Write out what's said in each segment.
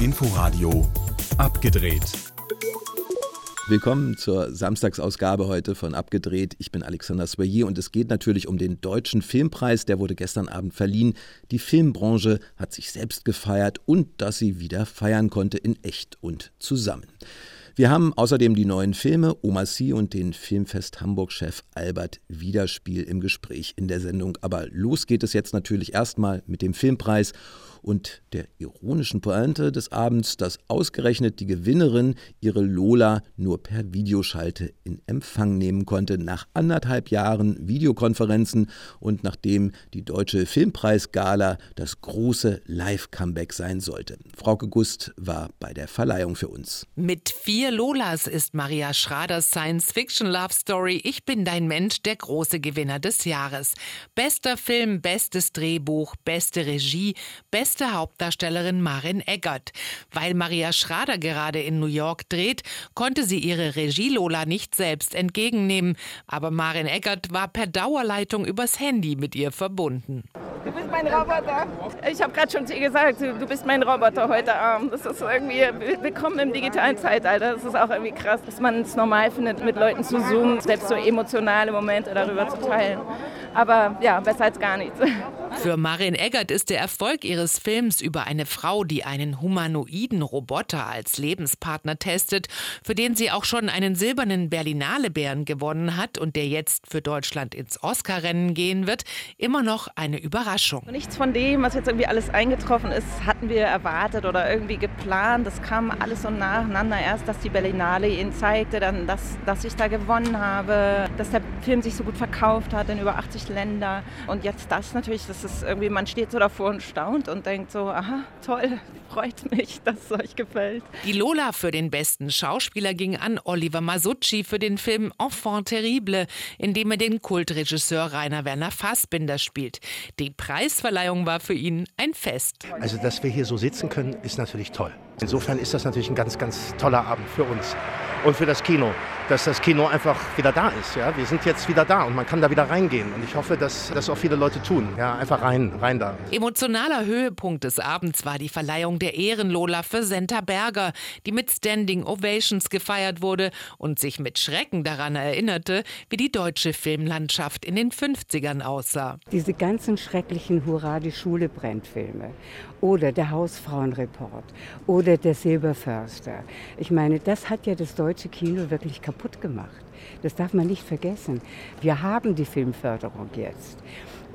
Inforadio abgedreht. Willkommen zur Samstagsausgabe heute von Abgedreht. Ich bin Alexander Soyer und es geht natürlich um den Deutschen Filmpreis. Der wurde gestern Abend verliehen. Die Filmbranche hat sich selbst gefeiert und dass sie wieder feiern konnte in echt und zusammen. Wir haben außerdem die neuen Filme Oma C und den Filmfest Hamburg-Chef Albert Wiederspiel im Gespräch in der Sendung. Aber los geht es jetzt natürlich erstmal mit dem Filmpreis und der ironischen Pointe des Abends, dass ausgerechnet die Gewinnerin ihre Lola nur per Videoschalte in Empfang nehmen konnte, nach anderthalb Jahren Videokonferenzen und nachdem die Deutsche Filmpreisgala das große Live-Comeback sein sollte. Frauke Gust war bei der Verleihung für uns. Mit vier Lolas ist Maria Schraders Science-Fiction-Love-Story Ich bin dein Mensch der große Gewinner des Jahres. Bester Film, bestes Drehbuch, beste Regie, beste beste Hauptdarstellerin Marin Eggert. Weil Maria Schrader gerade in New York dreht, konnte sie ihre Regie-Lola nicht selbst entgegennehmen. Aber Marin Eggert war per Dauerleitung übers Handy mit ihr verbunden. Du bist mein Roboter. Ich habe gerade schon zu ihr gesagt, du bist mein Roboter heute Abend. Das ist irgendwie, willkommen im digitalen Zeitalter. Das ist auch irgendwie krass, dass man es normal findet, mit Leuten zu zoomen, selbst so emotionale Momente darüber zu teilen. Aber ja, besser als gar nichts. Für Marin Eggert ist der Erfolg ihres Films über eine Frau, die einen humanoiden Roboter als Lebenspartner testet, für den sie auch schon einen silbernen Berlinale Bären gewonnen hat und der jetzt für Deutschland ins Oscar-Rennen gehen wird, immer noch eine Überraschung. Nichts von dem, was jetzt irgendwie alles eingetroffen ist, hatten wir erwartet oder irgendwie geplant. Das kam alles so nacheinander. Erst, dass die Berlinale ihn zeigte, dann, dass, dass ich da gewonnen habe, dass der Film sich so gut verkauft hat in über 80 Länder und jetzt das natürlich, das ist irgendwie, man steht so davor und staunt und denkt so, aha, toll, freut mich, dass es euch gefällt. Die Lola für den besten Schauspieler ging an Oliver Masucci für den Film Enfant terrible, in dem er den Kultregisseur Rainer Werner Fassbinder spielt. Die Preisverleihung war für ihn ein Fest. Also, dass wir hier so sitzen können, ist natürlich toll. Insofern ist das natürlich ein ganz, ganz toller Abend für uns und für das Kino, dass das Kino einfach wieder da ist. Ja? Wir sind jetzt wieder da und man kann da wieder reingehen. Und ich hoffe, dass das auch viele Leute tun. Ja, einfach rein, rein da. Emotionaler Höhepunkt des Abends war die Verleihung der Ehrenlola für Senta Berger, die mit Standing Ovations gefeiert wurde und sich mit Schrecken daran erinnerte, wie die deutsche Filmlandschaft in den 50ern aussah. Diese ganzen schrecklichen Hurra, die Schule brennt Filme oder der Hausfrauenreport oder der Silberförster. Ich meine, das hat ja das deutsche Kino wirklich kaputt gemacht. Das darf man nicht vergessen. Wir haben die Filmförderung jetzt.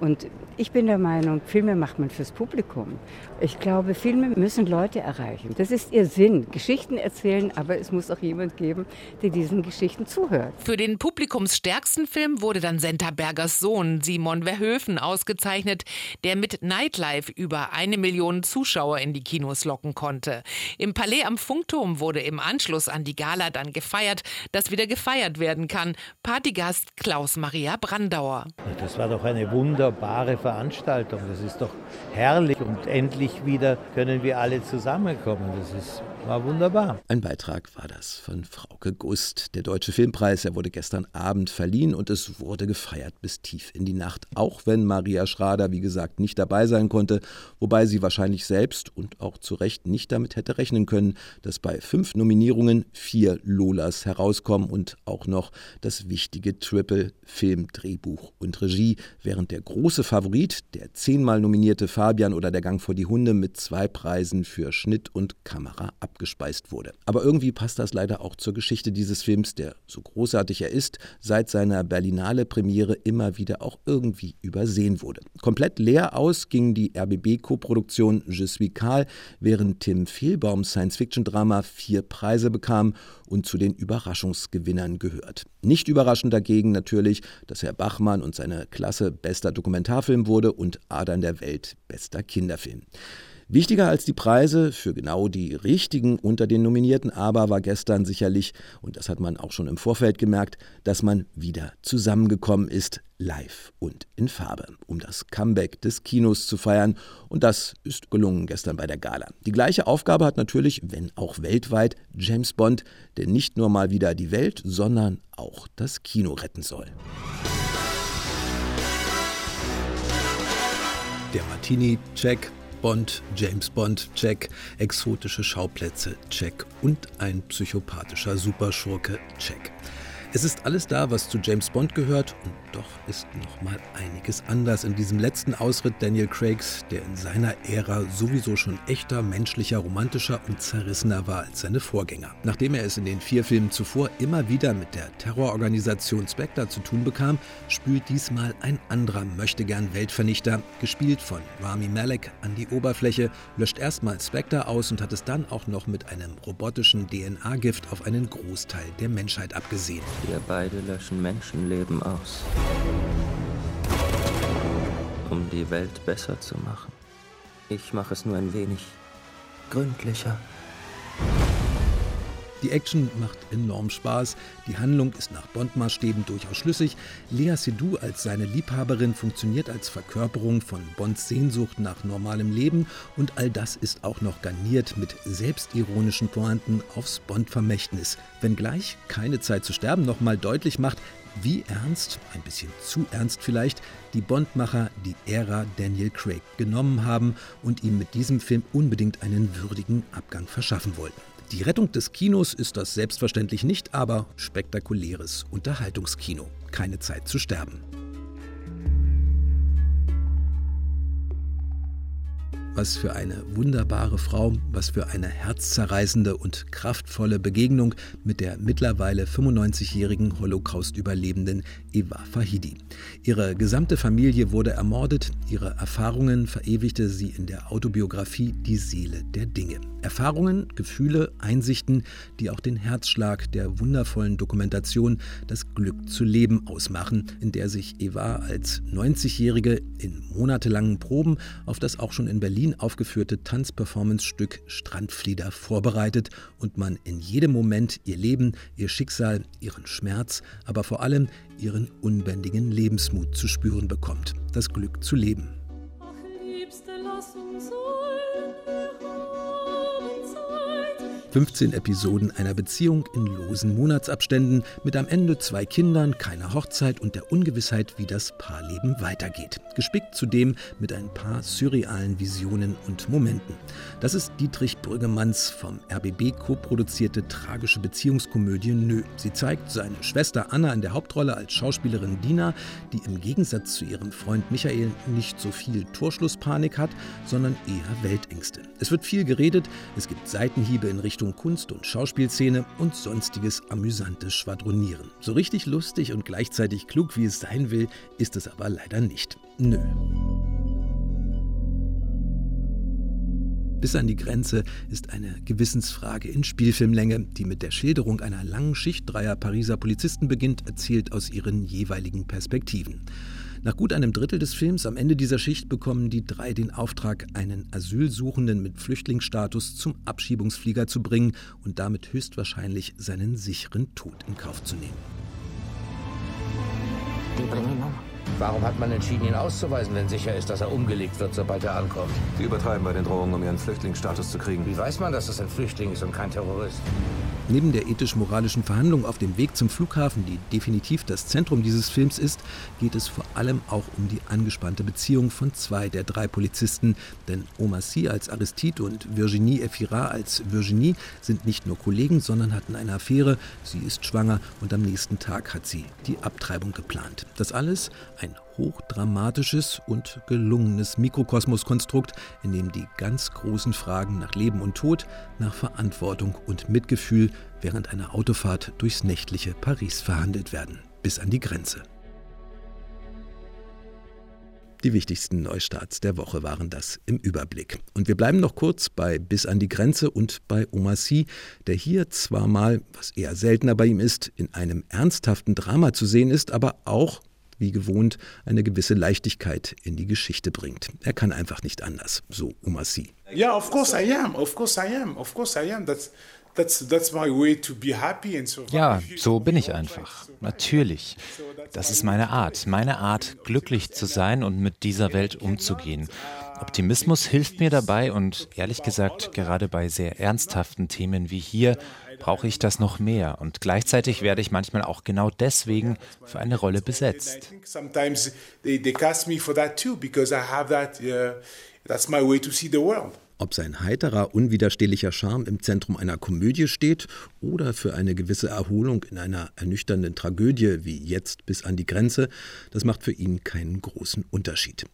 Und ich bin der Meinung, Filme macht man fürs Publikum. Ich glaube, Filme müssen Leute erreichen. Das ist ihr Sinn. Geschichten erzählen, aber es muss auch jemand geben, der diesen Geschichten zuhört. Für den publikumsstärksten Film wurde dann Senta Bergers Sohn Simon Verhöfen ausgezeichnet, der mit Nightlife über eine Million Zuschauer in die Kinos locken konnte. Im Palais am Funkturm wurde im Anschluss an die Gala dann gefeiert, dass wieder gefeiert werden kann. Partygast Klaus Maria Brandauer. Das war doch eine Wunder wunderbare Veranstaltung. Das ist doch herrlich und endlich wieder können wir alle zusammenkommen. Das ist, war wunderbar. Ein Beitrag war das von Frauke Gust. Der Deutsche Filmpreis, er wurde gestern Abend verliehen und es wurde gefeiert bis tief in die Nacht. Auch wenn Maria Schrader, wie gesagt, nicht dabei sein konnte, wobei sie wahrscheinlich selbst und auch zu Recht nicht damit hätte rechnen können, dass bei fünf Nominierungen vier Lolas herauskommen und auch noch das wichtige Triple Film, Drehbuch und Regie, während der große große Favorit, der zehnmal nominierte Fabian oder der Gang vor die Hunde mit zwei Preisen für Schnitt und Kamera abgespeist wurde. Aber irgendwie passt das leider auch zur Geschichte dieses Films, der so großartig er ist, seit seiner Berlinale Premiere immer wieder auch irgendwie übersehen wurde. Komplett leer aus ging die RBB-Koproduktion Je suis Karl, während Tim Fehlbaums Science-Fiction-Drama vier Preise bekam und zu den Überraschungsgewinnern gehört. Nicht überraschend dagegen natürlich, dass Herr Bachmann und seine Klasse bester Dokumentarfilm wurde und Adern der Welt bester Kinderfilm. Wichtiger als die Preise für genau die richtigen unter den Nominierten aber war gestern sicherlich, und das hat man auch schon im Vorfeld gemerkt, dass man wieder zusammengekommen ist, live und in Farbe, um das Comeback des Kinos zu feiern. Und das ist gelungen gestern bei der Gala. Die gleiche Aufgabe hat natürlich, wenn auch weltweit, James Bond, der nicht nur mal wieder die Welt, sondern auch das Kino retten soll. Der Martini-Check Bond, James Bond, check, exotische Schauplätze, check. Und ein psychopathischer Superschurke, check. Es ist alles da, was zu James Bond gehört, und doch ist noch mal einiges anders in diesem letzten Ausritt Daniel Craigs, der in seiner Ära sowieso schon echter, menschlicher, romantischer und zerrissener war als seine Vorgänger. Nachdem er es in den vier Filmen zuvor immer wieder mit der Terrororganisation Spectre zu tun bekam, spült diesmal ein anderer möchtegern Weltvernichter, gespielt von Rami Malek, an die Oberfläche, löscht erstmal Spectre aus und hat es dann auch noch mit einem robotischen DNA-Gift auf einen Großteil der Menschheit abgesehen. Wir beide löschen Menschenleben aus, um die Welt besser zu machen. Ich mache es nur ein wenig gründlicher. Die Action macht enorm Spaß, die Handlung ist nach Bond-Maßstäben durchaus schlüssig. Lea Seydoux als seine Liebhaberin funktioniert als Verkörperung von Bonds Sehnsucht nach normalem Leben und all das ist auch noch garniert mit selbstironischen Pointen aufs Bond-Vermächtnis. Wenngleich keine Zeit zu sterben nochmal deutlich macht, wie ernst, ein bisschen zu ernst vielleicht, die Bondmacher die Ära Daniel Craig genommen haben und ihm mit diesem Film unbedingt einen würdigen Abgang verschaffen wollten. Die Rettung des Kinos ist das selbstverständlich nicht, aber spektakuläres Unterhaltungskino. Keine Zeit zu sterben. Was für eine wunderbare Frau, was für eine herzzerreißende und kraftvolle Begegnung mit der mittlerweile 95-jährigen Holocaust-Überlebenden Eva Fahidi. Ihre gesamte Familie wurde ermordet, ihre Erfahrungen verewigte sie in der Autobiografie Die Seele der Dinge. Erfahrungen, Gefühle, Einsichten, die auch den Herzschlag der wundervollen Dokumentation Das Glück zu leben ausmachen, in der sich Eva als 90-Jährige in monatelangen Proben auf das auch schon in Berlin aufgeführte Tanzperformance-Stück Strandflieder vorbereitet und man in jedem Moment ihr Leben, ihr Schicksal, ihren Schmerz, aber vor allem ihren unbändigen Lebensmut zu spüren bekommt. Das Glück zu leben. 15 Episoden einer Beziehung in losen Monatsabständen mit am Ende zwei Kindern, keiner Hochzeit und der Ungewissheit, wie das Paarleben weitergeht. Gespickt zudem mit ein paar surrealen Visionen und Momenten. Das ist Dietrich Brüggemanns vom RBB co-produzierte tragische Beziehungskomödie Nö. Sie zeigt seine Schwester Anna in der Hauptrolle als Schauspielerin Dina, die im Gegensatz zu ihrem Freund Michael nicht so viel Torschlusspanik hat, sondern eher Weltängste. Es wird viel geredet, es gibt Seitenhiebe in Richtung Richtung Kunst- und Schauspielszene und sonstiges amüsantes Schwadronieren. So richtig lustig und gleichzeitig klug, wie es sein will, ist es aber leider nicht. Nö. Bis an die Grenze ist eine Gewissensfrage in Spielfilmlänge, die mit der Schilderung einer langen Schicht dreier Pariser Polizisten beginnt, erzählt aus ihren jeweiligen Perspektiven. Nach gut einem Drittel des Films am Ende dieser Schicht bekommen die drei den Auftrag, einen Asylsuchenden mit Flüchtlingsstatus zum Abschiebungsflieger zu bringen und damit höchstwahrscheinlich seinen sicheren Tod in Kauf zu nehmen. Die bringen ihn um. Warum hat man entschieden, ihn auszuweisen, wenn sicher ist, dass er umgelegt wird, sobald er ankommt? Sie übertreiben bei den Drohungen, um ihren Flüchtlingsstatus zu kriegen. Wie weiß man, dass es ein Flüchtling ist und kein Terrorist? Neben der ethisch-moralischen Verhandlung auf dem Weg zum Flughafen, die definitiv das Zentrum dieses Films ist, geht es vor allem auch um die angespannte Beziehung von zwei der drei Polizisten. Denn Omar Sy als Aristide und Virginie Efira als Virginie sind nicht nur Kollegen, sondern hatten eine Affäre. Sie ist schwanger und am nächsten Tag hat sie die Abtreibung geplant. Das alles ein hochdramatisches und gelungenes Mikrokosmoskonstrukt, in dem die ganz großen Fragen nach Leben und Tod, nach Verantwortung und Mitgefühl während einer Autofahrt durchs nächtliche Paris verhandelt werden, bis an die Grenze. Die wichtigsten Neustarts der Woche waren das im Überblick. Und wir bleiben noch kurz bei Bis an die Grenze und bei Omar Sy, der hier zwar mal, was eher seltener bei ihm ist, in einem ernsthaften Drama zu sehen ist, aber auch wie gewohnt eine gewisse Leichtigkeit in die Geschichte bringt. Er kann einfach nicht anders, so Umasi. Yeah, of course I am. Of course I am. Of course I am. That's That's, that's my way to be happy and so ja, so bin ich einfach. Natürlich. Das ist meine Art. Meine Art, glücklich zu sein und mit dieser Welt umzugehen. Optimismus hilft mir dabei und ehrlich gesagt, gerade bei sehr ernsthaften Themen wie hier, brauche ich das noch mehr. Und gleichzeitig werde ich manchmal auch genau deswegen für eine Rolle besetzt. That's my way to see the world. Ob sein heiterer, unwiderstehlicher Charme im Zentrum einer Komödie steht oder für eine gewisse Erholung in einer ernüchternden Tragödie wie jetzt bis an die Grenze, das macht für ihn keinen großen Unterschied.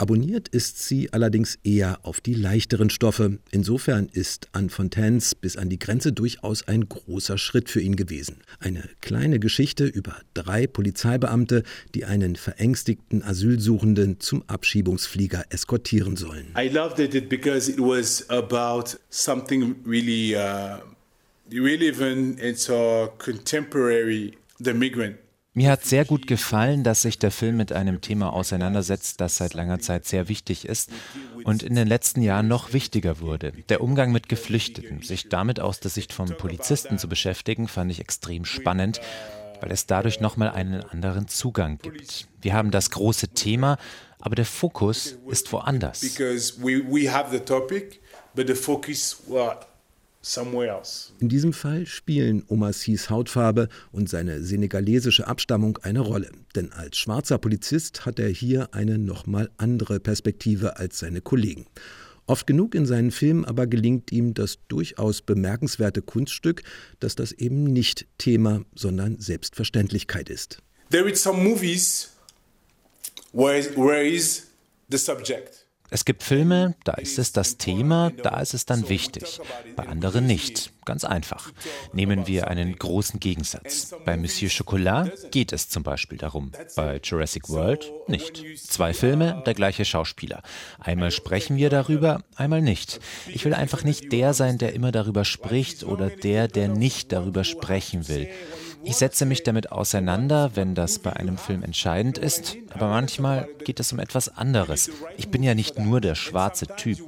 Abonniert ist sie allerdings eher auf die leichteren Stoffe. Insofern ist Anne Fontaines bis an die Grenze durchaus ein großer Schritt für ihn gewesen. Eine kleine Geschichte über drei Polizeibeamte, die einen verängstigten Asylsuchenden zum Abschiebungsflieger eskortieren sollen. I loved it because it was about something really uh, relevant so contemporary, the migrant. Mir hat sehr gut gefallen, dass sich der Film mit einem Thema auseinandersetzt, das seit langer Zeit sehr wichtig ist und in den letzten Jahren noch wichtiger wurde. Der Umgang mit Geflüchteten, sich damit aus der Sicht von Polizisten zu beschäftigen, fand ich extrem spannend, weil es dadurch nochmal einen anderen Zugang gibt. Wir haben das große Thema, aber der Fokus ist woanders. Because we, we have the topic, but the focus well, in diesem Fall spielen Omasis Hautfarbe und seine senegalesische Abstammung eine Rolle. Denn als schwarzer Polizist hat er hier eine nochmal andere Perspektive als seine Kollegen. Oft genug in seinen Filmen aber gelingt ihm das durchaus bemerkenswerte Kunststück, dass das eben nicht Thema, sondern Selbstverständlichkeit ist. There is some movies where, where is the subject. Es gibt Filme, da ist es das Thema, da ist es dann wichtig. Bei anderen nicht. Ganz einfach. Nehmen wir einen großen Gegensatz. Bei Monsieur Chocolat geht es zum Beispiel darum. Bei Jurassic World nicht. Zwei Filme, der gleiche Schauspieler. Einmal sprechen wir darüber, einmal nicht. Ich will einfach nicht der sein, der immer darüber spricht oder der, der nicht darüber sprechen will. Ich setze mich damit auseinander, wenn das bei einem Film entscheidend ist, aber manchmal geht es um etwas anderes. Ich bin ja nicht nur der schwarze Typ.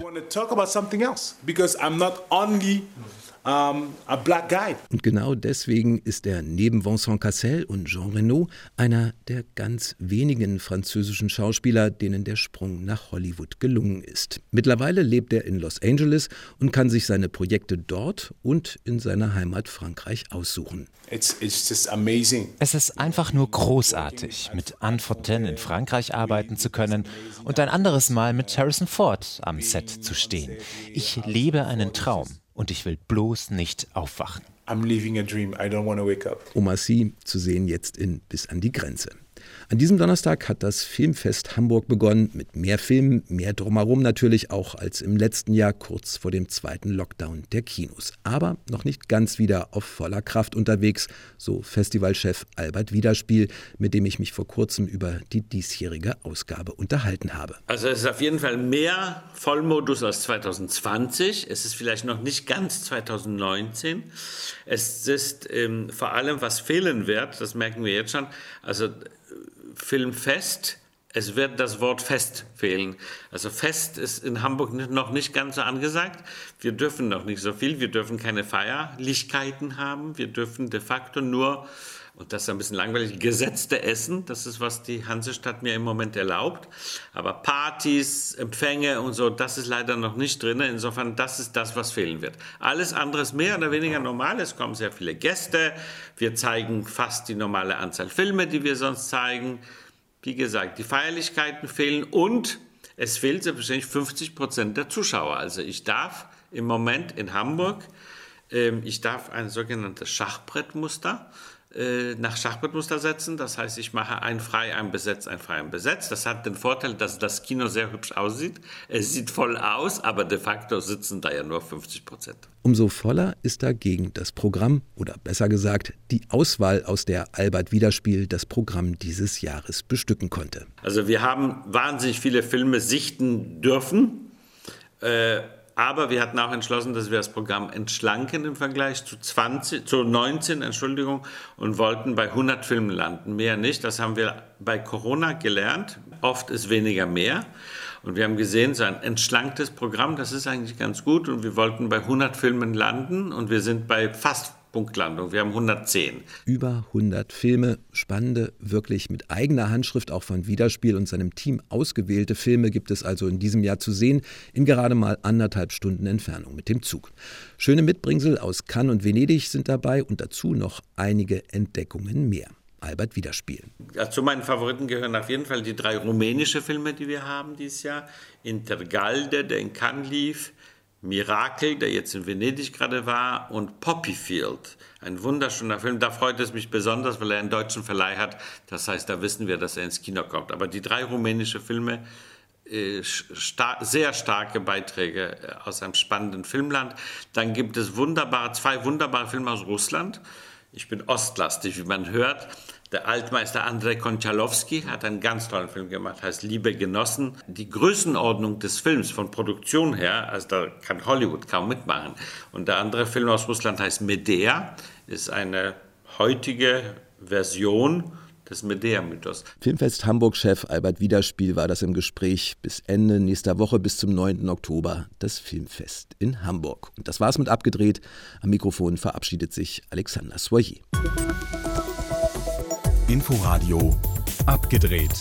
Und genau deswegen ist er neben Vincent Cassel und Jean Reno einer der ganz wenigen französischen Schauspieler, denen der Sprung nach Hollywood gelungen ist. Mittlerweile lebt er in Los Angeles und kann sich seine Projekte dort und in seiner Heimat Frankreich aussuchen. It's, it's just amazing. Es ist einfach nur großartig, mit Anne Fontaine in Frankreich arbeiten zu können und ein anderes Mal mit Harrison Ford am Set zu stehen. Ich lebe einen Traum und ich will bloß nicht aufwachen. I'm living a dream. I don't want to wake up. Omar Sy zu sehen jetzt in Bis an die Grenze. An diesem Donnerstag hat das Filmfest Hamburg begonnen mit mehr Filmen, mehr drumherum natürlich auch als im letzten Jahr kurz vor dem zweiten Lockdown der Kinos. Aber noch nicht ganz wieder auf voller Kraft unterwegs, so Festivalchef Albert Wiederspiel, mit dem ich mich vor kurzem über die diesjährige Ausgabe unterhalten habe. Also es ist auf jeden Fall mehr Vollmodus als 2020. Es ist vielleicht noch nicht ganz 2019. Es ist ähm, vor allem, was fehlen wird, das merken wir jetzt schon. Also Filmfest. Es wird das Wort Fest fehlen. Also Fest ist in Hamburg noch nicht ganz so angesagt. Wir dürfen noch nicht so viel. Wir dürfen keine Feierlichkeiten haben. Wir dürfen de facto nur, und das ist ein bisschen langweilig, gesetzte Essen. Das ist, was die Hansestadt mir im Moment erlaubt. Aber Partys, Empfänge und so, das ist leider noch nicht drin. Insofern, das ist das, was fehlen wird. Alles andere ist mehr oder weniger normal. Es kommen sehr viele Gäste. Wir zeigen fast die normale Anzahl Filme, die wir sonst zeigen. Wie gesagt, die Feierlichkeiten fehlen und es fehlt selbstverständlich 50 Prozent der Zuschauer. Also ich darf im Moment in Hamburg, ähm, ich darf ein sogenanntes Schachbrettmuster äh, nach Schachbrettmuster setzen. Das heißt, ich mache ein frei, ein besetzt, ein frei, ein besetzt. Das hat den Vorteil, dass das Kino sehr hübsch aussieht. Es sieht voll aus, aber de facto sitzen da ja nur 50 Prozent. Umso voller ist dagegen das Programm oder besser gesagt die Auswahl, aus der Albert Wiederspiel das Programm dieses Jahres bestücken konnte. Also wir haben wahnsinnig viele Filme sichten dürfen. Äh, aber wir hatten auch entschlossen, dass wir das Programm entschlanken im Vergleich zu, 20, zu 19 Entschuldigung, und wollten bei 100 Filmen landen. Mehr nicht. Das haben wir bei Corona gelernt. Oft ist weniger mehr. Und wir haben gesehen, so ein entschlanktes Programm, das ist eigentlich ganz gut. Und wir wollten bei 100 Filmen landen und wir sind bei fast Punktlandung. Wir haben 110. Über 100 Filme, spannende, wirklich mit eigener Handschrift auch von Wiederspiel und seinem Team ausgewählte Filme gibt es also in diesem Jahr zu sehen, in gerade mal anderthalb Stunden Entfernung mit dem Zug. Schöne Mitbringsel aus Cannes und Venedig sind dabei und dazu noch einige Entdeckungen mehr. Albert Wiederspiel. Ja, zu meinen Favoriten gehören auf jeden Fall die drei rumänische Filme, die wir haben dieses Jahr. Intergalde, der in Cannes lief, Mirakel, der jetzt in Venedig gerade war, und Poppyfield, ein wunderschöner Film. Da freut es mich besonders, weil er einen deutschen Verleih hat. Das heißt, da wissen wir, dass er ins Kino kommt. Aber die drei rumänische Filme, äh, star sehr starke Beiträge äh, aus einem spannenden Filmland. Dann gibt es wunderbare, zwei wunderbare Filme aus Russland. Ich bin ostlastig, wie man hört. Der Altmeister Andrei Konchalowski hat einen ganz tollen Film gemacht, heißt Liebe Genossen. Die Größenordnung des Films von Produktion her, also da kann Hollywood kaum mitmachen. Und der andere Film aus Russland heißt Medea, ist eine heutige Version des Medea-Mythos. Filmfest Hamburg-Chef Albert Wiederspiel war das im Gespräch. Bis Ende nächster Woche, bis zum 9. Oktober, das Filmfest in Hamburg. Und das war's mit abgedreht. Am Mikrofon verabschiedet sich Alexander Soyer. Inforadio abgedreht.